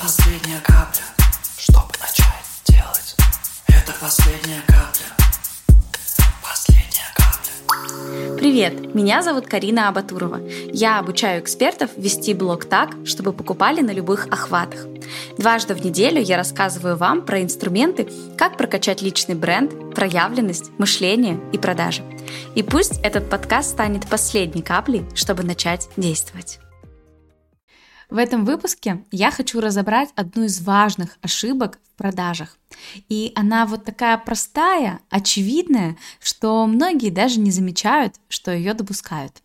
последняя капля, чтобы начать делать. Это последняя капля. Последняя капля. Привет, меня зовут Карина Абатурова. Я обучаю экспертов вести блог так, чтобы покупали на любых охватах. Дважды в неделю я рассказываю вам про инструменты, как прокачать личный бренд, проявленность, мышление и продажи. И пусть этот подкаст станет последней каплей, чтобы начать действовать. В этом выпуске я хочу разобрать одну из важных ошибок в продажах. И она вот такая простая, очевидная, что многие даже не замечают, что ее допускают.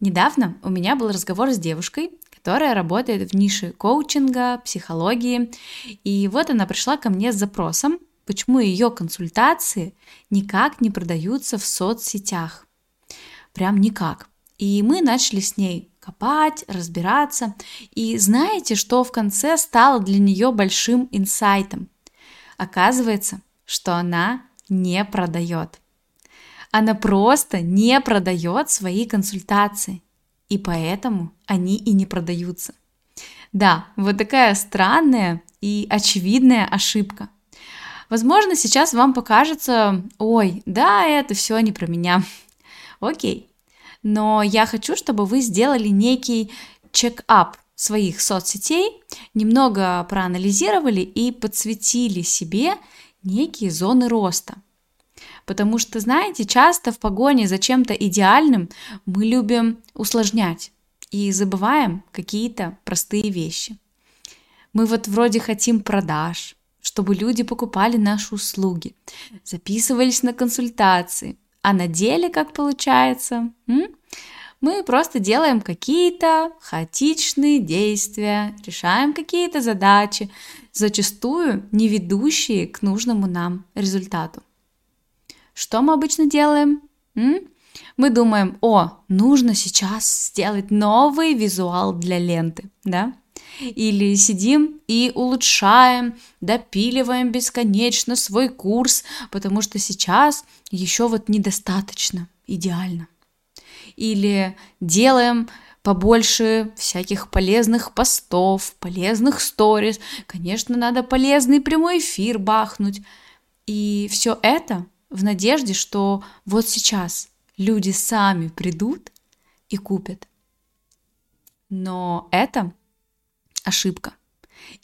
Недавно у меня был разговор с девушкой, которая работает в нише коучинга, психологии. И вот она пришла ко мне с запросом, почему ее консультации никак не продаются в соцсетях. Прям никак. И мы начали с ней копать, разбираться. И знаете, что в конце стало для нее большим инсайтом? Оказывается, что она не продает. Она просто не продает свои консультации. И поэтому они и не продаются. Да, вот такая странная и очевидная ошибка. Возможно, сейчас вам покажется, ой, да, это все не про меня. Окей, но я хочу, чтобы вы сделали некий чек-ап своих соцсетей, немного проанализировали и подсветили себе некие зоны роста. Потому что, знаете, часто в погоне за чем-то идеальным мы любим усложнять и забываем какие-то простые вещи. Мы вот вроде хотим продаж, чтобы люди покупали наши услуги, записывались на консультации, а на деле как получается? М? Мы просто делаем какие-то хаотичные действия, решаем какие-то задачи, зачастую не ведущие к нужному нам результату. Что мы обычно делаем? М? Мы думаем, о, нужно сейчас сделать новый визуал для ленты, да? Или сидим и улучшаем, допиливаем бесконечно свой курс, потому что сейчас еще вот недостаточно идеально. Или делаем побольше всяких полезных постов, полезных сториз. Конечно, надо полезный прямой эфир бахнуть. И все это в надежде, что вот сейчас люди сами придут и купят. Но это ошибка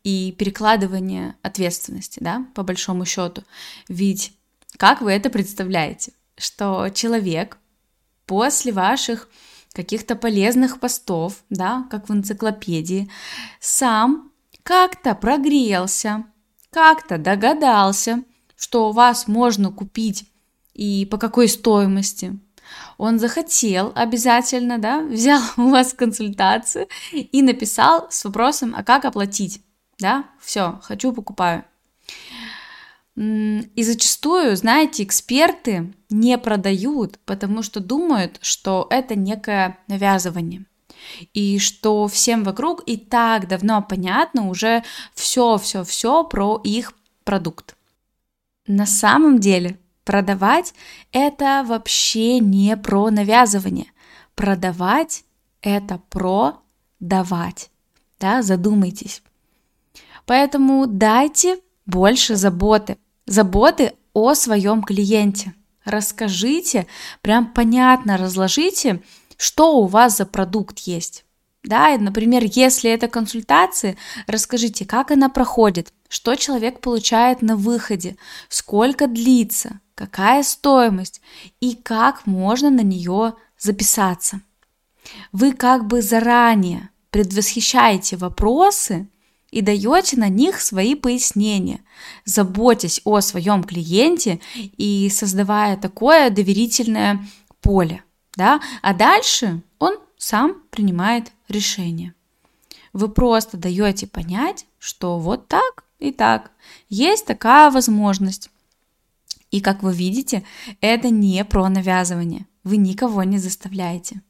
и перекладывание ответственности, да, по большому счету. Ведь как вы это представляете, что человек после ваших каких-то полезных постов, да, как в энциклопедии, сам как-то прогрелся, как-то догадался, что у вас можно купить и по какой стоимости, он захотел обязательно, да, взял у вас консультацию и написал с вопросом, а как оплатить, да, все, хочу, покупаю. И зачастую, знаете, эксперты не продают, потому что думают, что это некое навязывание. И что всем вокруг и так давно понятно уже все-все-все про их продукт. На самом деле Продавать – это вообще не про навязывание. Продавать – это про давать. Да, задумайтесь. Поэтому дайте больше заботы. Заботы о своем клиенте. Расскажите, прям понятно разложите, что у вас за продукт есть. Да, и, например, если это консультация, расскажите, как она проходит, что человек получает на выходе, сколько длится, какая стоимость и как можно на нее записаться. Вы как бы заранее предвосхищаете вопросы и даете на них свои пояснения, заботясь о своем клиенте и создавая такое доверительное поле. Да? А дальше он сам принимает решение. Вы просто даете понять, что вот так и так. Есть такая возможность. И как вы видите, это не про навязывание. Вы никого не заставляете.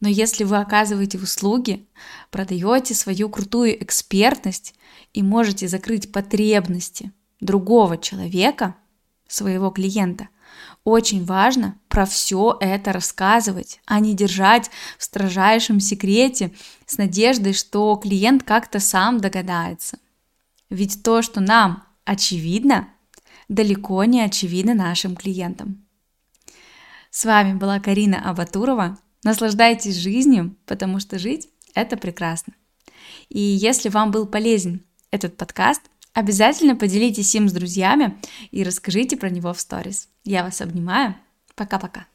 Но если вы оказываете услуги, продаете свою крутую экспертность и можете закрыть потребности другого человека, своего клиента, очень важно про все это рассказывать, а не держать в строжайшем секрете с надеждой, что клиент как-то сам догадается. Ведь то, что нам очевидно, далеко не очевидно нашим клиентам. С вами была Карина Абатурова. Наслаждайтесь жизнью, потому что жить – это прекрасно. И если вам был полезен этот подкаст, обязательно поделитесь им с друзьями и расскажите про него в сторис. Я вас обнимаю. Пока-пока.